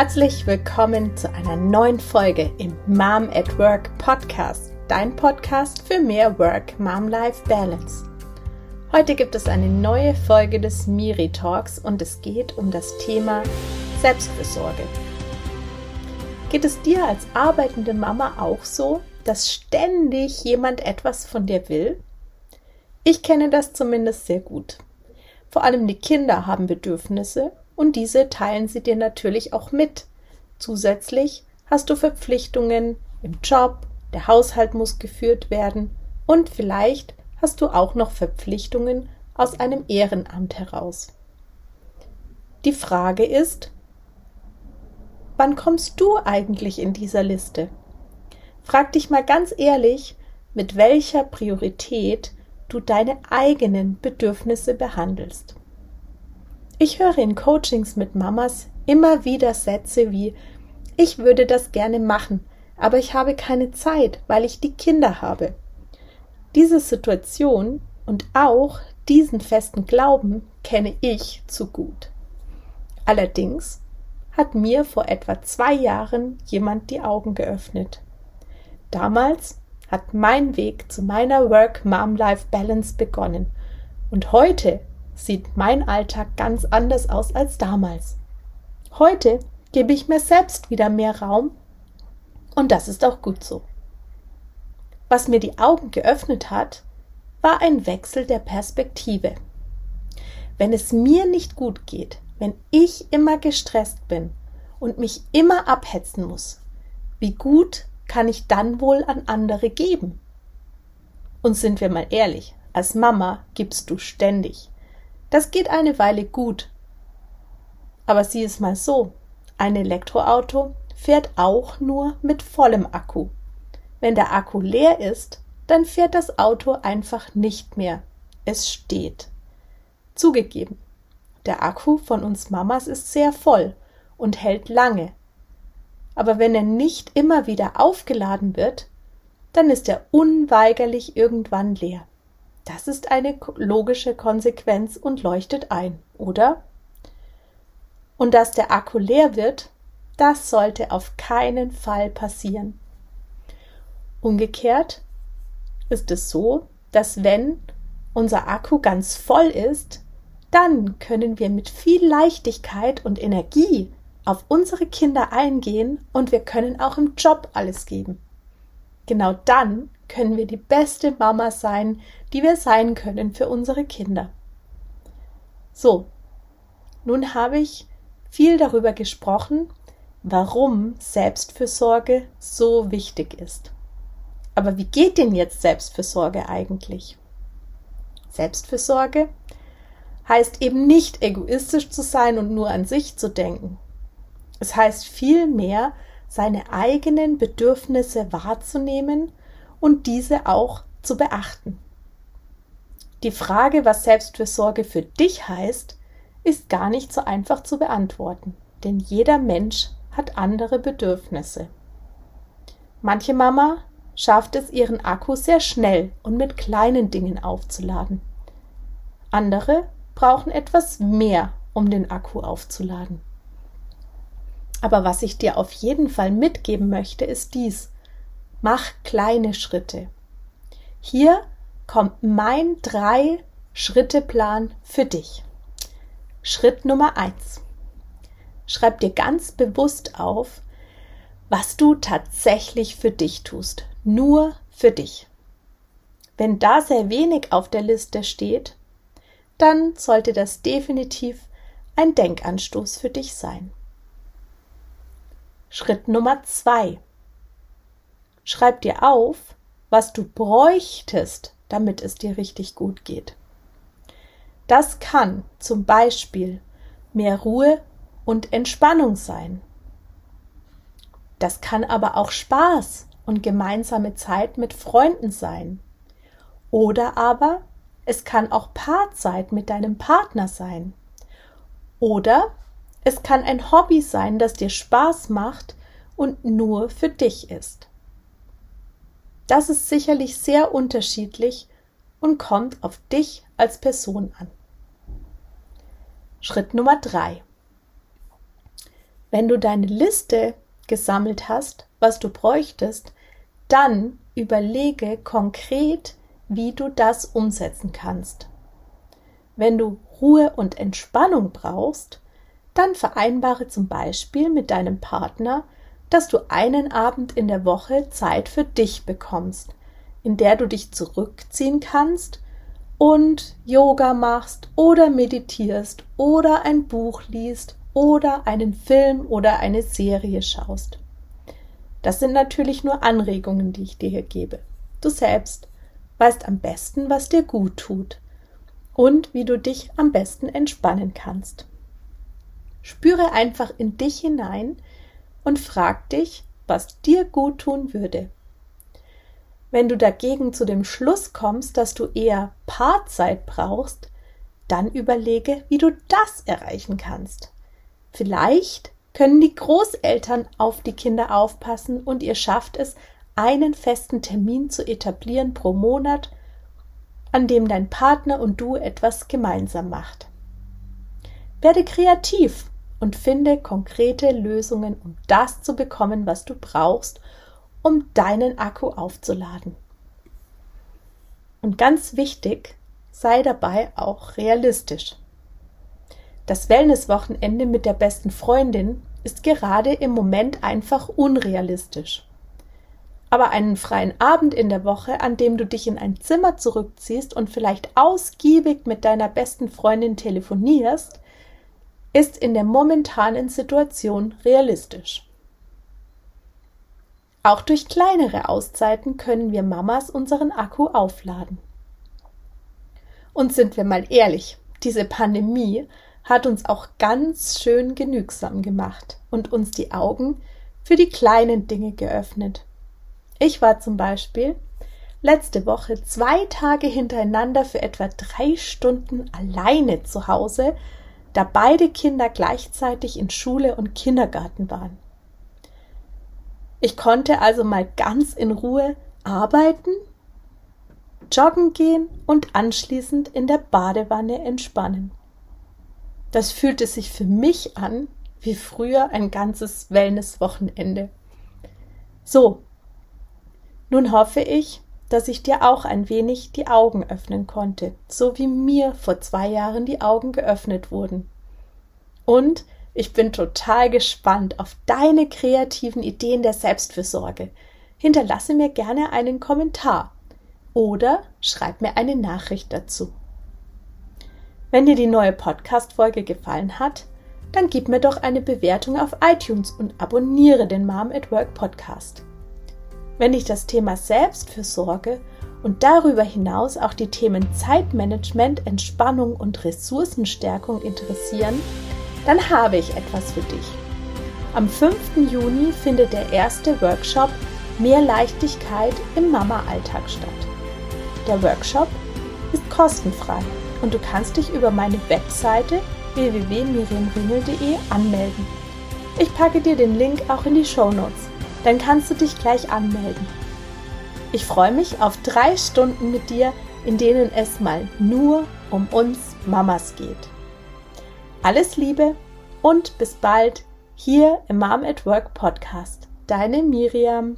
Herzlich willkommen zu einer neuen Folge im Mom at Work Podcast, dein Podcast für mehr Work-Mom-Life-Balance. Heute gibt es eine neue Folge des Miri Talks und es geht um das Thema Selbstfürsorge. Geht es dir als arbeitende Mama auch so, dass ständig jemand etwas von dir will? Ich kenne das zumindest sehr gut. Vor allem die Kinder haben Bedürfnisse und diese teilen sie dir natürlich auch mit. Zusätzlich hast du Verpflichtungen im Job, der Haushalt muss geführt werden und vielleicht hast du auch noch Verpflichtungen aus einem Ehrenamt heraus. Die Frage ist, wann kommst du eigentlich in dieser Liste? Frag dich mal ganz ehrlich, mit welcher Priorität du deine eigenen Bedürfnisse behandelst. Ich höre in Coachings mit Mamas immer wieder Sätze wie Ich würde das gerne machen, aber ich habe keine Zeit, weil ich die Kinder habe. Diese Situation und auch diesen festen Glauben kenne ich zu gut. Allerdings hat mir vor etwa zwei Jahren jemand die Augen geöffnet. Damals hat mein Weg zu meiner Work-Mom-Life-Balance begonnen und heute sieht mein Alltag ganz anders aus als damals. Heute gebe ich mir selbst wieder mehr Raum und das ist auch gut so. Was mir die Augen geöffnet hat, war ein Wechsel der Perspektive. Wenn es mir nicht gut geht, wenn ich immer gestresst bin und mich immer abhetzen muss, wie gut kann ich dann wohl an andere geben? Und sind wir mal ehrlich, als Mama gibst du ständig. Das geht eine Weile gut. Aber sieh es mal so, ein Elektroauto fährt auch nur mit vollem Akku. Wenn der Akku leer ist, dann fährt das Auto einfach nicht mehr. Es steht. Zugegeben, der Akku von uns Mamas ist sehr voll und hält lange. Aber wenn er nicht immer wieder aufgeladen wird, dann ist er unweigerlich irgendwann leer. Das ist eine logische Konsequenz und leuchtet ein, oder? Und dass der Akku leer wird, das sollte auf keinen Fall passieren. Umgekehrt ist es so, dass wenn unser Akku ganz voll ist, dann können wir mit viel Leichtigkeit und Energie auf unsere Kinder eingehen und wir können auch im Job alles geben. Genau dann können wir die beste Mama sein, die wir sein können für unsere Kinder. So, nun habe ich viel darüber gesprochen, warum Selbstfürsorge so wichtig ist. Aber wie geht denn jetzt Selbstfürsorge eigentlich? Selbstfürsorge heißt eben nicht egoistisch zu sein und nur an sich zu denken. Es heißt vielmehr, seine eigenen Bedürfnisse wahrzunehmen und diese auch zu beachten. Die Frage, was Selbstfürsorge für dich heißt, ist gar nicht so einfach zu beantworten, denn jeder Mensch hat andere Bedürfnisse. Manche Mama schafft es, ihren Akku sehr schnell und mit kleinen Dingen aufzuladen. Andere brauchen etwas mehr, um den Akku aufzuladen. Aber was ich dir auf jeden Fall mitgeben möchte, ist dies. Mach kleine Schritte. Hier kommt mein drei Schritte Plan für dich. Schritt Nummer eins. Schreib dir ganz bewusst auf, was du tatsächlich für dich tust. Nur für dich. Wenn da sehr wenig auf der Liste steht, dann sollte das definitiv ein Denkanstoß für dich sein. Schritt Nummer zwei. Schreib dir auf, was du bräuchtest, damit es dir richtig gut geht. Das kann zum Beispiel mehr Ruhe und Entspannung sein. Das kann aber auch Spaß und gemeinsame Zeit mit Freunden sein. Oder aber es kann auch Paarzeit mit deinem Partner sein. Oder es kann ein Hobby sein, das dir Spaß macht und nur für dich ist. Das ist sicherlich sehr unterschiedlich und kommt auf dich als Person an. Schritt Nummer drei. Wenn du deine Liste gesammelt hast, was du bräuchtest, dann überlege konkret, wie du das umsetzen kannst. Wenn du Ruhe und Entspannung brauchst, dann vereinbare zum Beispiel mit deinem Partner, dass du einen Abend in der Woche Zeit für dich bekommst, in der du dich zurückziehen kannst und Yoga machst oder meditierst oder ein Buch liest oder einen Film oder eine Serie schaust. Das sind natürlich nur Anregungen, die ich dir hier gebe. Du selbst weißt am besten, was dir gut tut und wie du dich am besten entspannen kannst. Spüre einfach in dich hinein und frag dich, was dir gut tun würde. Wenn du dagegen zu dem Schluss kommst, dass du eher Paarzeit brauchst, dann überlege, wie du das erreichen kannst. Vielleicht können die Großeltern auf die Kinder aufpassen und ihr schafft es, einen festen Termin zu etablieren pro Monat, an dem dein Partner und du etwas gemeinsam macht. Werde kreativ und finde konkrete Lösungen, um das zu bekommen, was du brauchst, um deinen Akku aufzuladen. Und ganz wichtig, sei dabei auch realistisch. Das Wellnesswochenende mit der besten Freundin ist gerade im Moment einfach unrealistisch. Aber einen freien Abend in der Woche, an dem du dich in ein Zimmer zurückziehst und vielleicht ausgiebig mit deiner besten Freundin telefonierst, ist in der momentanen Situation realistisch. Auch durch kleinere Auszeiten können wir Mamas unseren Akku aufladen. Und sind wir mal ehrlich, diese Pandemie hat uns auch ganz schön genügsam gemacht und uns die Augen für die kleinen Dinge geöffnet. Ich war zum Beispiel letzte Woche zwei Tage hintereinander für etwa drei Stunden alleine zu Hause, da beide Kinder gleichzeitig in Schule und Kindergarten waren. Ich konnte also mal ganz in Ruhe arbeiten, joggen gehen und anschließend in der Badewanne entspannen. Das fühlte sich für mich an wie früher ein ganzes Wellnesswochenende. So, nun hoffe ich, dass ich dir auch ein wenig die Augen öffnen konnte, so wie mir vor zwei Jahren die Augen geöffnet wurden. Und ich bin total gespannt auf deine kreativen Ideen der Selbstfürsorge. Hinterlasse mir gerne einen Kommentar oder schreib mir eine Nachricht dazu. Wenn dir die neue Podcast-Folge gefallen hat, dann gib mir doch eine Bewertung auf iTunes und abonniere den Mom at Work Podcast. Wenn dich das Thema Selbstfürsorge und darüber hinaus auch die Themen Zeitmanagement, Entspannung und Ressourcenstärkung interessieren, dann habe ich etwas für dich. Am 5. Juni findet der erste Workshop Mehr Leichtigkeit im Mama-Alltag statt. Der Workshop ist kostenfrei und du kannst dich über meine Webseite www.miriamringel.de anmelden. Ich packe dir den Link auch in die Show Notes, dann kannst du dich gleich anmelden. Ich freue mich auf drei Stunden mit dir, in denen es mal nur um uns Mamas geht. Alles Liebe und bis bald hier im Mom at Work Podcast. Deine Miriam.